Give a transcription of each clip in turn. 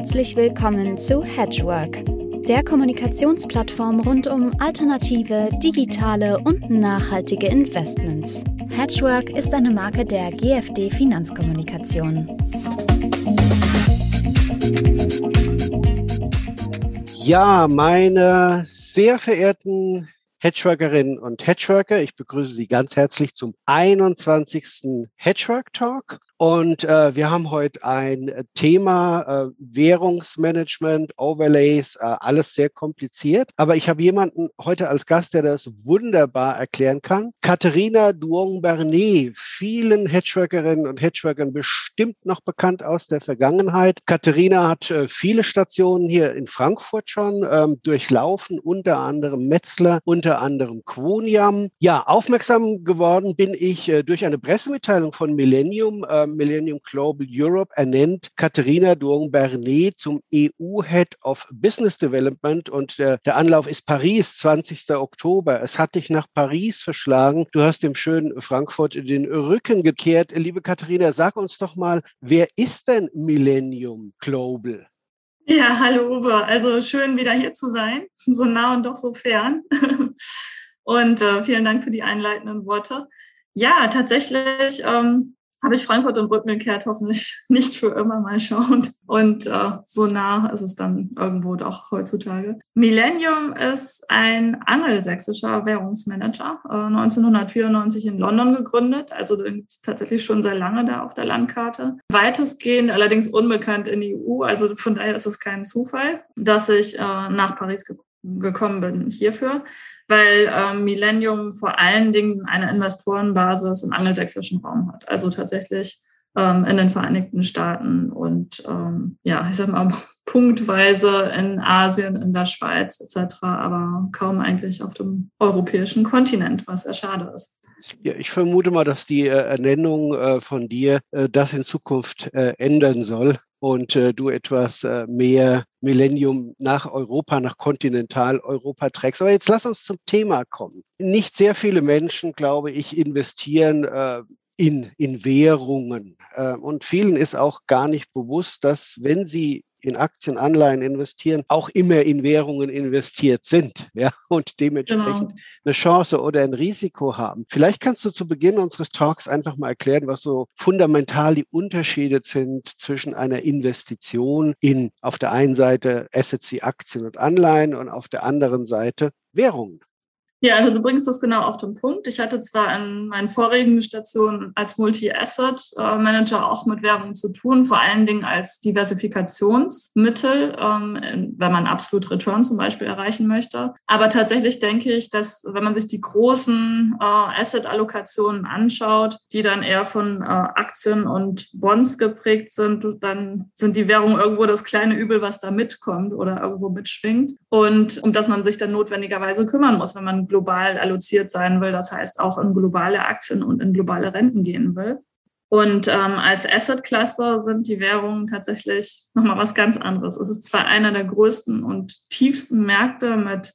Herzlich willkommen zu Hedgework, der Kommunikationsplattform rund um alternative, digitale und nachhaltige Investments. Hedgework ist eine Marke der GFD Finanzkommunikation. Ja, meine sehr verehrten Hedgeworkerinnen und Hedgeworker, ich begrüße Sie ganz herzlich zum 21. Hedgework Talk. Und äh, wir haben heute ein Thema äh, Währungsmanagement, Overlays, äh, alles sehr kompliziert. Aber ich habe jemanden heute als Gast, der das wunderbar erklären kann. Katharina Duong-Bernet, vielen Hedgeworkerinnen und Hedgeworkern bestimmt noch bekannt aus der Vergangenheit. Katharina hat äh, viele Stationen hier in Frankfurt schon ähm, durchlaufen, unter anderem Metzler, unter anderem Quoniam. Ja, aufmerksam geworden bin ich äh, durch eine Pressemitteilung von Millennium. Millennium Global Europe ernennt Katharina Duong-Bernet zum EU-Head of Business Development und der, der Anlauf ist Paris, 20. Oktober. Es hat dich nach Paris verschlagen. Du hast dem schönen Frankfurt den Rücken gekehrt. Liebe Katharina, sag uns doch mal, wer ist denn Millennium Global? Ja, hallo Uwe. Also schön wieder hier zu sein, so nah und doch so fern. Und äh, vielen Dank für die einleitenden Worte. Ja, tatsächlich ähm, habe ich Frankfurt und Rücken gekehrt, hoffentlich nicht für immer mal schauen. Und äh, so nah ist es dann irgendwo doch heutzutage. Millennium ist ein angelsächsischer Währungsmanager, äh, 1994 in London gegründet, also tatsächlich schon sehr lange da auf der Landkarte. Weitestgehend allerdings unbekannt in die EU, also von daher ist es kein Zufall, dass ich äh, nach Paris gekommen bin hierfür weil ähm, Millennium vor allen Dingen eine Investorenbasis im angelsächsischen Raum hat. Also tatsächlich ähm, in den Vereinigten Staaten und ähm, ja, ich sag mal punktweise in Asien, in der Schweiz etc., aber kaum eigentlich auf dem europäischen Kontinent, was sehr schade ist. Ja, ich vermute mal, dass die äh, Ernennung äh, von dir äh, das in Zukunft äh, ändern soll und äh, du etwas äh, mehr Millennium nach Europa, nach Kontinentaleuropa trägst. Aber jetzt lass uns zum Thema kommen. Nicht sehr viele Menschen, glaube ich, investieren in, in Währungen. und vielen ist auch gar nicht bewusst, dass wenn sie in Aktien, Anleihen investieren, auch immer in Währungen investiert sind ja, und dementsprechend genau. eine Chance oder ein Risiko haben. Vielleicht kannst du zu Beginn unseres Talks einfach mal erklären, was so fundamental die Unterschiede sind zwischen einer Investition in auf der einen Seite Assets wie Aktien und Anleihen und auf der anderen Seite Währungen. Ja, also du bringst das genau auf den Punkt. Ich hatte zwar an meinen vorigen Stationen als Multi-Asset-Manager auch mit Währung zu tun, vor allen Dingen als Diversifikationsmittel, ähm, wenn man absolut Return zum Beispiel erreichen möchte. Aber tatsächlich denke ich, dass wenn man sich die großen äh, Asset-Allokationen anschaut, die dann eher von äh, Aktien und Bonds geprägt sind, dann sind die Währungen irgendwo das kleine Übel, was da mitkommt oder irgendwo mitschwingt. Und um das man sich dann notwendigerweise kümmern muss, wenn man global alloziert sein will, das heißt auch in globale Aktien und in globale Renten gehen will. Und ähm, als Assetklasse sind die Währungen tatsächlich nochmal was ganz anderes. Es ist zwar einer der größten und tiefsten Märkte mit,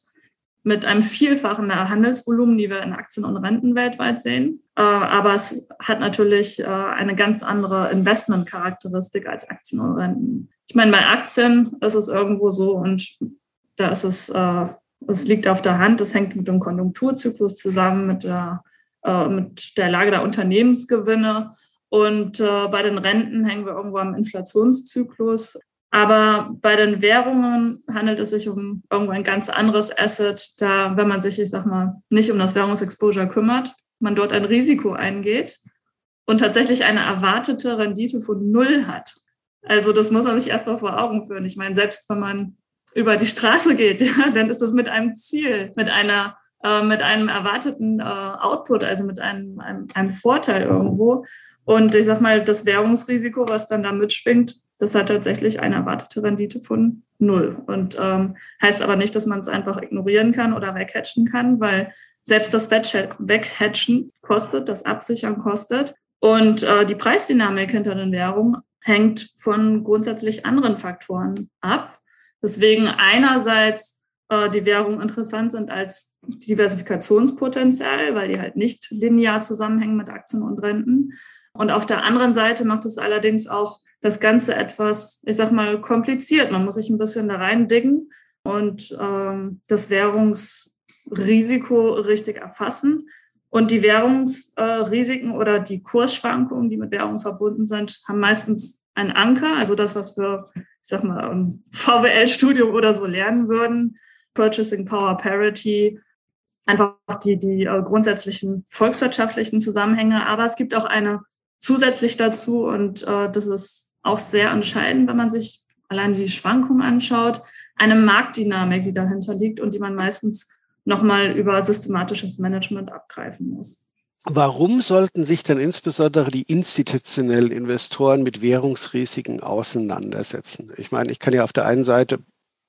mit einem Vielfachen der Handelsvolumen, die wir in Aktien und Renten weltweit sehen, äh, aber es hat natürlich äh, eine ganz andere Investmentcharakteristik als Aktien und Renten. Ich meine, bei Aktien ist es irgendwo so und da ist es äh, es liegt auf der Hand, das hängt mit dem Konjunkturzyklus zusammen, mit der, äh, mit der Lage der Unternehmensgewinne. Und äh, bei den Renten hängen wir irgendwo am Inflationszyklus. Aber bei den Währungen handelt es sich um irgendwo ein ganz anderes Asset, da, wenn man sich, ich sag mal, nicht um das Währungsexposure kümmert, man dort ein Risiko eingeht und tatsächlich eine erwartete Rendite von Null hat. Also das muss man sich erstmal vor Augen führen. Ich meine, selbst wenn man über die Straße geht, ja, dann ist das mit einem Ziel, mit einer äh, mit einem erwarteten äh, Output, also mit einem, einem, einem Vorteil irgendwo. Und ich sag mal, das Währungsrisiko, was dann da mitschwingt, das hat tatsächlich eine erwartete Rendite von null. Und ähm, heißt aber nicht, dass man es einfach ignorieren kann oder weghatchen kann, weil selbst das Weghatchen kostet, das Absichern kostet. Und äh, die Preisdynamik hinter den Währungen hängt von grundsätzlich anderen Faktoren ab. Deswegen einerseits äh, die Währungen interessant sind als Diversifikationspotenzial, weil die halt nicht linear zusammenhängen mit Aktien und Renten. Und auf der anderen Seite macht es allerdings auch das Ganze etwas, ich sag mal, kompliziert. Man muss sich ein bisschen da reindicken und ähm, das Währungsrisiko richtig erfassen. Und die Währungsrisiken äh, oder die Kursschwankungen, die mit Währung verbunden sind, haben meistens einen Anker, also das, was wir, ich sag mal, VWL-Studium oder so lernen würden, Purchasing Power Parity, einfach die, die äh, grundsätzlichen volkswirtschaftlichen Zusammenhänge. Aber es gibt auch eine zusätzlich dazu und äh, das ist auch sehr entscheidend, wenn man sich allein die Schwankungen anschaut, eine Marktdynamik, die dahinter liegt und die man meistens nochmal über systematisches Management abgreifen muss. Warum sollten sich denn insbesondere die institutionellen Investoren mit Währungsrisiken auseinandersetzen? Ich meine, ich kann ja auf der einen Seite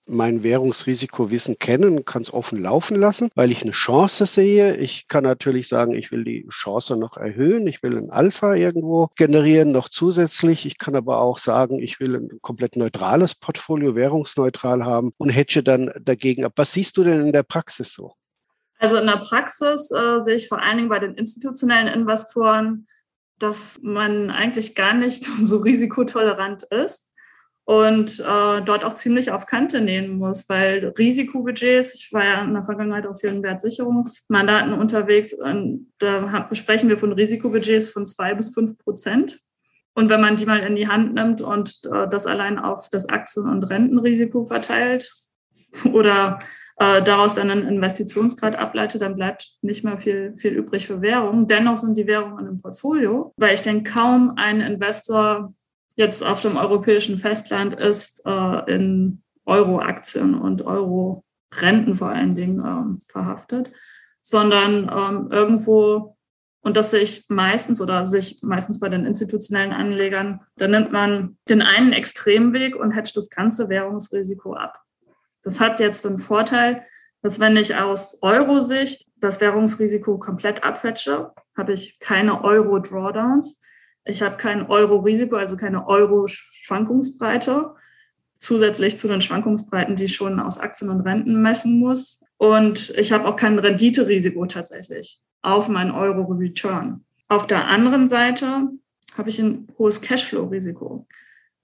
mein Währungsrisikowissen kennen, kann es offen laufen lassen, weil ich eine Chance sehe. Ich kann natürlich sagen, ich will die Chance noch erhöhen, ich will ein Alpha irgendwo generieren, noch zusätzlich. Ich kann aber auch sagen, ich will ein komplett neutrales Portfolio, währungsneutral haben und hedge dann dagegen ab. Was siehst du denn in der Praxis so? Also in der Praxis äh, sehe ich vor allen Dingen bei den institutionellen Investoren, dass man eigentlich gar nicht so risikotolerant ist und äh, dort auch ziemlich auf Kante nehmen muss, weil Risikobudgets, ich war ja in der Vergangenheit auf vielen Wertsicherungsmandaten unterwegs und da besprechen wir von Risikobudgets von zwei bis fünf Prozent. Und wenn man die mal in die Hand nimmt und äh, das allein auf das Aktien- und Rentenrisiko verteilt oder äh, daraus dann einen Investitionsgrad ableitet, dann bleibt nicht mehr viel, viel übrig für Währung. Dennoch sind die Währungen im Portfolio, weil ich denke, kaum ein Investor jetzt auf dem europäischen Festland ist, äh, in Euro-Aktien und Euro-Renten vor allen Dingen ähm, verhaftet, sondern ähm, irgendwo, und das sehe ich meistens oder sich meistens bei den institutionellen Anlegern, da nimmt man den einen Extremweg und hedgt das ganze Währungsrisiko ab. Das hat jetzt den Vorteil, dass wenn ich aus Euro-Sicht das Währungsrisiko komplett abfetsche, habe ich keine Euro-Drawdowns, ich habe kein Euro-Risiko, also keine Euro-Schwankungsbreite, zusätzlich zu den Schwankungsbreiten, die ich schon aus Aktien und Renten messen muss. Und ich habe auch kein Renditerisiko tatsächlich auf meinen Euro-Return. Auf der anderen Seite habe ich ein hohes Cashflow-Risiko.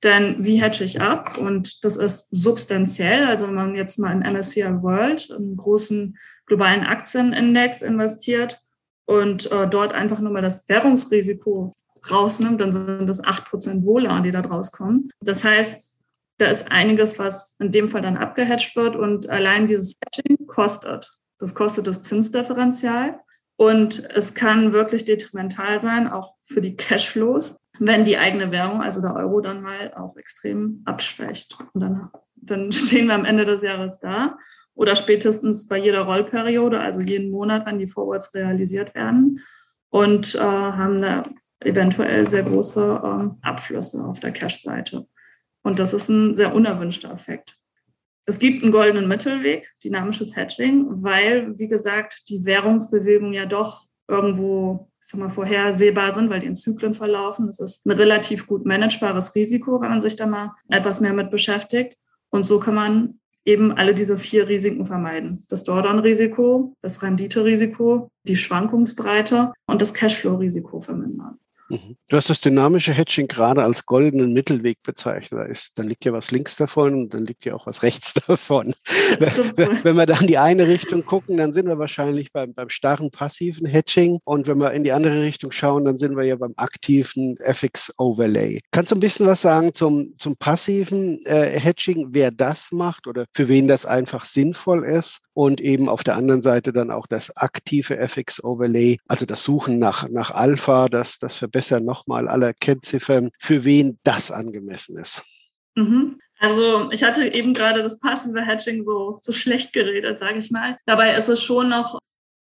Denn wie hedge ich ab? Und das ist substanziell. Also wenn man jetzt mal in MSCI World, einen großen globalen Aktienindex investiert und äh, dort einfach nur mal das Währungsrisiko rausnimmt, dann sind das 8% Wohler, die da draus kommen. Das heißt, da ist einiges, was in dem Fall dann abgehatcht wird und allein dieses Hedging kostet. Das kostet das Zinsdifferenzial und es kann wirklich detrimental sein, auch für die Cashflows, wenn die eigene Währung, also der Euro, dann mal auch extrem abschwächt. Und dann, dann stehen wir am Ende des Jahres da oder spätestens bei jeder Rollperiode, also jeden Monat, wenn die Forwards realisiert werden und äh, haben eine eventuell sehr große ähm, Abflüsse auf der Cash-Seite. Und das ist ein sehr unerwünschter Effekt. Es gibt einen goldenen Mittelweg, dynamisches Hedging, weil, wie gesagt, die Währungsbewegungen ja doch irgendwo ich sag mal, vorhersehbar sind, weil die in Zyklen verlaufen. Das ist ein relativ gut managebares Risiko, wenn man sich da mal etwas mehr mit beschäftigt. Und so kann man eben alle diese vier Risiken vermeiden. Das Drawdown-Risiko, das Rendite-Risiko, die Schwankungsbreite und das Cashflow-Risiko vermindern. Mhm. Du hast das dynamische Hedging gerade als goldenen Mittelweg bezeichnet. Da ist, dann liegt ja was links davon und dann liegt ja auch was rechts davon. Wenn wir da in die eine Richtung gucken, dann sind wir wahrscheinlich beim, beim starren passiven Hedging. Und wenn wir in die andere Richtung schauen, dann sind wir ja beim aktiven FX-Overlay. Kannst du ein bisschen was sagen zum, zum passiven äh, Hedging, wer das macht oder für wen das einfach sinnvoll ist? Und eben auf der anderen Seite dann auch das aktive FX-Overlay, also das Suchen nach, nach Alpha, das, das Verbessern nochmal aller Kennziffern, für wen das angemessen ist. Mhm. Also ich hatte eben gerade das passive Hedging so, so schlecht geredet, sage ich mal. Dabei ist es schon noch,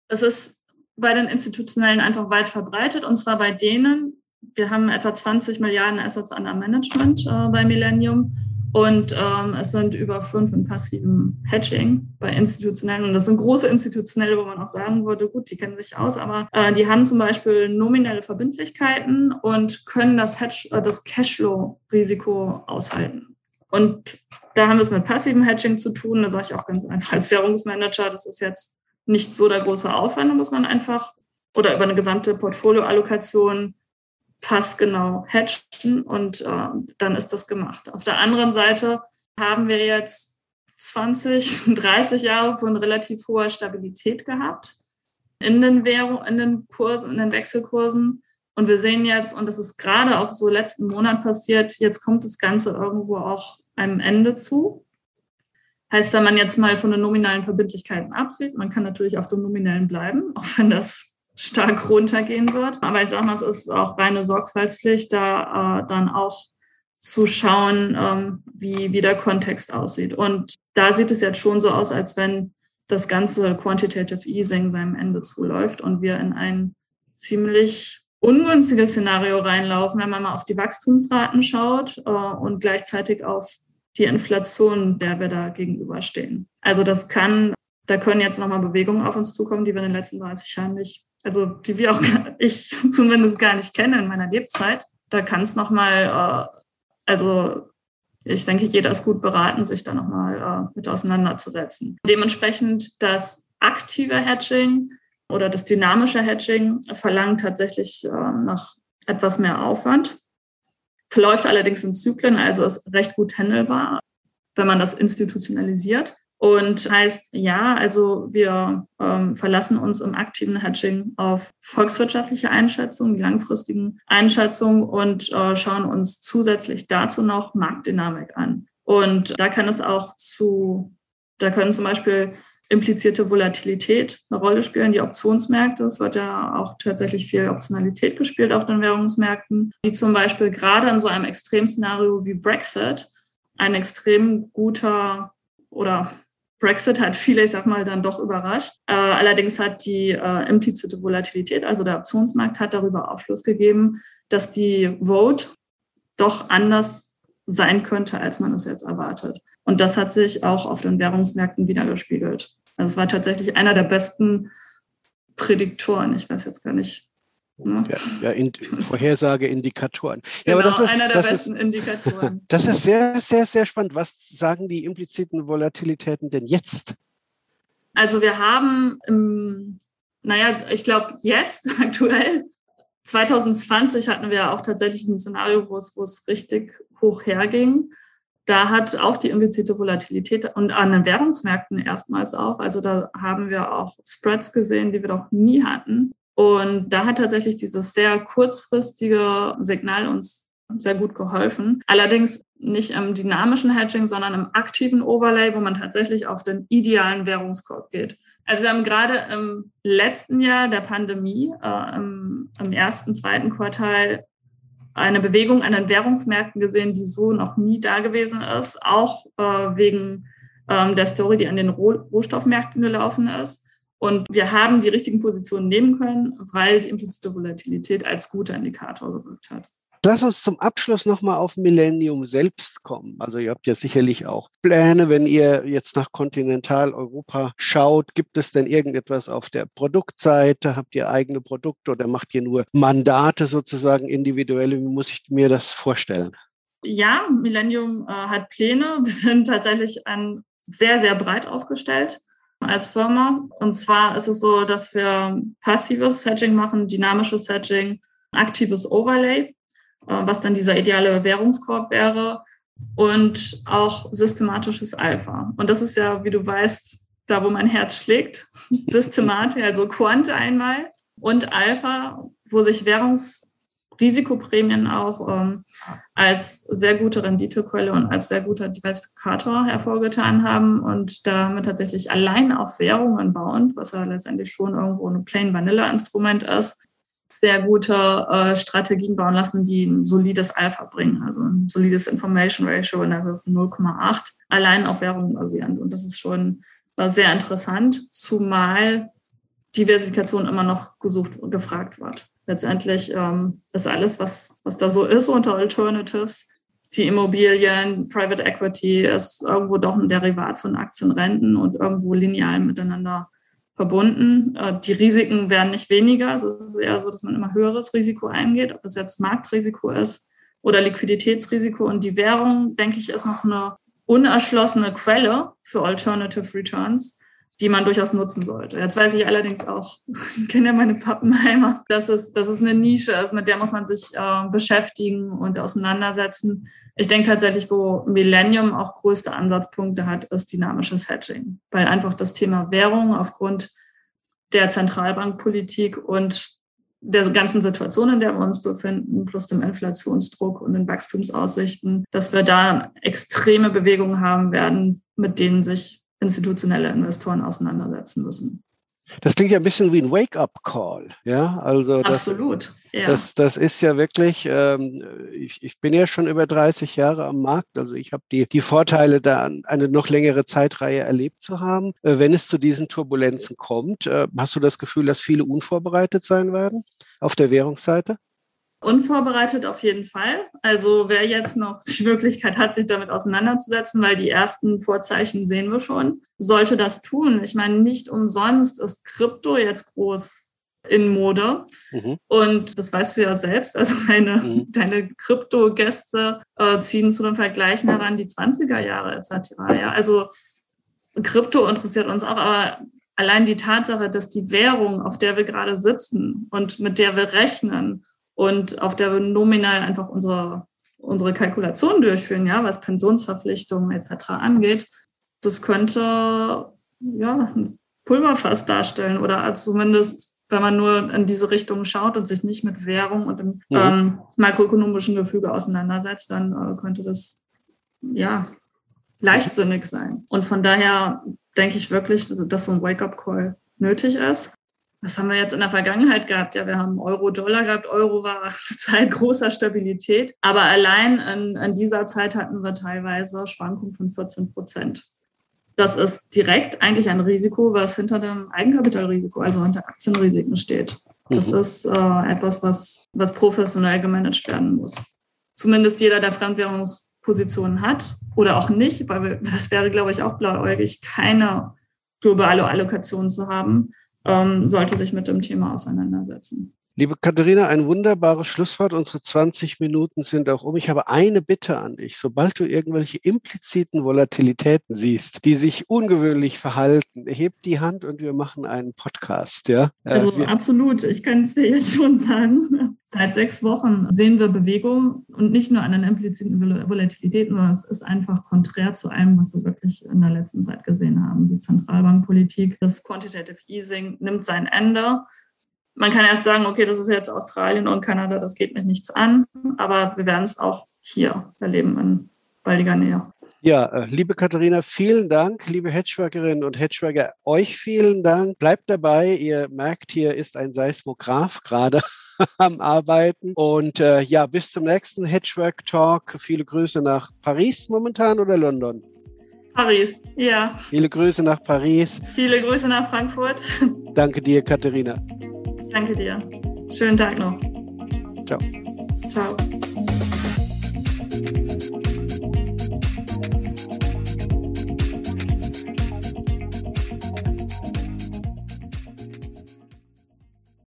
es ist bei den Institutionellen einfach weit verbreitet und zwar bei denen, wir haben etwa 20 Milliarden Assets under Management äh, bei Millennium und ähm, es sind über fünf in passivem Hedging bei institutionellen. Und das sind große institutionelle, wo man auch sagen würde, gut, die kennen sich aus, aber äh, die haben zum Beispiel nominelle Verbindlichkeiten und können das, Hedge, äh, das Cashflow-Risiko aushalten. Und da haben wir es mit passivem Hedging zu tun. Da sage ich auch ganz einfach als Währungsmanager, das ist jetzt nicht so der große Aufwand, da muss man einfach oder über eine gesamte Portfolioallokation passgenau hatchen und äh, dann ist das gemacht. Auf der anderen Seite haben wir jetzt 20, 30 Jahre von relativ hoher Stabilität gehabt in den Währungen, in den Kursen, in den Wechselkursen. Und wir sehen jetzt, und das ist gerade auch so letzten Monat passiert, jetzt kommt das Ganze irgendwo auch einem Ende zu. Heißt, wenn man jetzt mal von den nominalen Verbindlichkeiten absieht, man kann natürlich auf den nominellen bleiben, auch wenn das stark runtergehen wird. Aber ich sage mal, es ist auch reine Sorgfaltspflicht, da äh, dann auch zu schauen, ähm, wie, wie der Kontext aussieht. Und da sieht es jetzt schon so aus, als wenn das ganze Quantitative Easing seinem Ende zuläuft und wir in ein ziemlich ungünstiges Szenario reinlaufen, wenn man mal auf die Wachstumsraten schaut äh, und gleichzeitig auf die Inflation, der wir da gegenüberstehen. Also das kann, da können jetzt nochmal Bewegungen auf uns zukommen, die wir in den letzten 30 Jahren nicht, also die wir auch, ich zumindest gar nicht kenne in meiner Lebzeit. Da kann es nochmal, äh, also ich denke, jeder ist gut beraten, sich da nochmal äh, mit auseinanderzusetzen. Dementsprechend das aktive Hedging oder das dynamische Hedging verlangt tatsächlich äh, noch etwas mehr Aufwand, verläuft allerdings in Zyklen, also ist recht gut handelbar, wenn man das institutionalisiert. Und heißt, ja, also wir ähm, verlassen uns im aktiven Hedging auf volkswirtschaftliche Einschätzungen, die langfristigen Einschätzungen und äh, schauen uns zusätzlich dazu noch Marktdynamik an. Und da kann es auch zu, da können zum Beispiel implizierte Volatilität eine Rolle spielen, die Optionsmärkte. Es wird ja auch tatsächlich viel Optionalität gespielt auf den Währungsmärkten, die zum Beispiel gerade in so einem Extremszenario wie Brexit ein extrem guter oder Brexit hat viele, ich sag mal, dann doch überrascht. Äh, allerdings hat die äh, implizite Volatilität, also der Optionsmarkt, hat darüber Aufschluss gegeben, dass die Vote doch anders sein könnte, als man es jetzt erwartet. Und das hat sich auch auf den Währungsmärkten wiedergespiegelt. Also es war tatsächlich einer der besten Prädiktoren. Ich weiß jetzt gar nicht? Ja, ja in, Vorhersageindikatoren. Ja, genau, aber das ist, einer der besten ist, Indikatoren. Das ist sehr, sehr, sehr spannend. Was sagen die impliziten Volatilitäten denn jetzt? Also wir haben, im, naja, ich glaube jetzt aktuell, 2020 hatten wir auch tatsächlich ein Szenario, wo es, wo es richtig hoch herging. Da hat auch die implizite Volatilität und an den Währungsmärkten erstmals auch, also da haben wir auch Spreads gesehen, die wir doch nie hatten. Und da hat tatsächlich dieses sehr kurzfristige Signal uns sehr gut geholfen. Allerdings nicht im dynamischen Hedging, sondern im aktiven Overlay, wo man tatsächlich auf den idealen Währungskorb geht. Also wir haben gerade im letzten Jahr der Pandemie, äh, im, im, ersten, zweiten Quartal, eine Bewegung an den Währungsmärkten gesehen, die so noch nie da gewesen ist, auch äh, wegen ähm, der Story, die an den Rohstoffmärkten gelaufen ist. Und wir haben die richtigen Positionen nehmen können, weil die implizite Volatilität als guter Indikator gewirkt hat. Lass uns zum Abschluss nochmal auf Millennium selbst kommen. Also ihr habt ja sicherlich auch Pläne, wenn ihr jetzt nach Kontinentaleuropa schaut. Gibt es denn irgendetwas auf der Produktseite? Habt ihr eigene Produkte oder macht ihr nur Mandate sozusagen individuelle? Wie muss ich mir das vorstellen? Ja, Millennium äh, hat Pläne. Wir sind tatsächlich ein sehr, sehr breit aufgestellt als Firma. Und zwar ist es so, dass wir passives Hedging machen, dynamisches Hedging, aktives Overlay, äh, was dann dieser ideale Währungskorb wäre und auch systematisches Alpha. Und das ist ja, wie du weißt, da, wo mein Herz schlägt. Systematik, also Quant einmal und Alpha, wo sich Währungs Risikoprämien auch ähm, als sehr gute Renditequelle und als sehr guter Diversifikator hervorgetan haben und damit tatsächlich allein auf Währungen bauend, was ja letztendlich schon irgendwo ein Plain Vanilla Instrument ist, sehr gute äh, Strategien bauen lassen, die ein solides Alpha bringen, also ein solides Information Ratio in der Höhe von 0,8, allein auf Währungen basierend. Und das ist schon war sehr interessant, zumal Diversifikation immer noch gesucht, gefragt wird letztendlich ähm, ist alles, was, was da so ist unter Alternatives, die Immobilien, Private Equity ist irgendwo doch ein Derivat von Aktienrenten und irgendwo lineal miteinander verbunden. Äh, die Risiken werden nicht weniger. Also es ist eher so, dass man immer höheres Risiko eingeht, ob es jetzt Marktrisiko ist oder Liquiditätsrisiko. Und die Währung, denke ich, ist noch eine unerschlossene Quelle für Alternative Returns, die man durchaus nutzen sollte. Jetzt weiß ich allerdings auch, ich kenne ja meine Pappenheimer, dass es, dass es eine Nische ist, mit der muss man sich äh, beschäftigen und auseinandersetzen. Ich denke tatsächlich, wo Millennium auch größte Ansatzpunkte hat, ist dynamisches Hedging, weil einfach das Thema Währung aufgrund der Zentralbankpolitik und der ganzen Situation, in der wir uns befinden, plus dem Inflationsdruck und den Wachstumsaussichten, dass wir da extreme Bewegungen haben werden, mit denen sich institutionelle Investoren auseinandersetzen müssen. Das klingt ja ein bisschen wie ein Wake-up-Call, ja. Also das, Absolut. Ja. Das, das ist ja wirklich, ähm, ich, ich bin ja schon über 30 Jahre am Markt, also ich habe die, die Vorteile, da eine noch längere Zeitreihe erlebt zu haben. Äh, wenn es zu diesen Turbulenzen kommt, äh, hast du das Gefühl, dass viele unvorbereitet sein werden auf der Währungsseite? Unvorbereitet auf jeden Fall. Also wer jetzt noch die Möglichkeit hat, sich damit auseinanderzusetzen, weil die ersten Vorzeichen sehen wir schon, sollte das tun. Ich meine, nicht umsonst ist Krypto jetzt groß in Mode. Mhm. Und das weißt du ja selbst. Also deine, mhm. deine Krypto-Gäste äh, ziehen zu den Vergleichen heran die 20er Jahre etc. Ja, also Krypto interessiert uns auch, aber allein die Tatsache, dass die Währung, auf der wir gerade sitzen und mit der wir rechnen, und auf der wir nominal einfach unsere, unsere Kalkulation durchführen, ja, was Pensionsverpflichtungen etc. angeht, das könnte ja ein Pulverfass darstellen oder zumindest wenn man nur in diese Richtung schaut und sich nicht mit Währung und dem ja. ähm, makroökonomischen Gefüge auseinandersetzt, dann äh, könnte das ja leichtsinnig sein. Und von daher denke ich wirklich, dass so ein Wake-up-Call nötig ist was haben wir jetzt in der Vergangenheit gehabt? Ja, wir haben Euro-Dollar gehabt. Euro war Zeit großer Stabilität. Aber allein in, in dieser Zeit hatten wir teilweise Schwankungen von 14 Prozent. Das ist direkt eigentlich ein Risiko, was hinter dem Eigenkapitalrisiko, also hinter Aktienrisiken steht. Das mhm. ist äh, etwas, was, was professionell gemanagt werden muss. Zumindest jeder, der Fremdwährungspositionen hat oder auch nicht, weil das wäre, glaube ich, auch blauäugig, keine globale Allokation zu haben ähm, sollte sich mit dem Thema auseinandersetzen. Liebe Katharina, ein wunderbares Schlusswort. Unsere 20 Minuten sind auch um. Ich habe eine Bitte an dich. Sobald du irgendwelche impliziten Volatilitäten siehst, die sich ungewöhnlich verhalten, heb die Hand und wir machen einen Podcast. Ja? Äh, also wir absolut. Ich kann es dir jetzt schon sagen. Seit sechs Wochen sehen wir Bewegung und nicht nur an den impliziten Volatilitäten, sondern es ist einfach konträr zu allem, was wir wirklich in der letzten Zeit gesehen haben. Die Zentralbankpolitik, das Quantitative Easing nimmt sein Ende man kann erst sagen, okay, das ist jetzt Australien und Kanada, das geht mich nichts an, aber wir werden es auch hier erleben in baldiger Nähe. Ja, äh, liebe Katharina, vielen Dank, liebe Hedgeworkerinnen und Hedgeworker, euch vielen Dank. Bleibt dabei, ihr merkt, hier ist ein Seismograph gerade am Arbeiten. Und äh, ja, bis zum nächsten Hedgework Talk. Viele Grüße nach Paris momentan oder London? Paris, ja. Viele Grüße nach Paris. Viele Grüße nach Frankfurt. Danke dir, Katharina. Danke dir. Schönen Tag noch. Ciao. Ciao.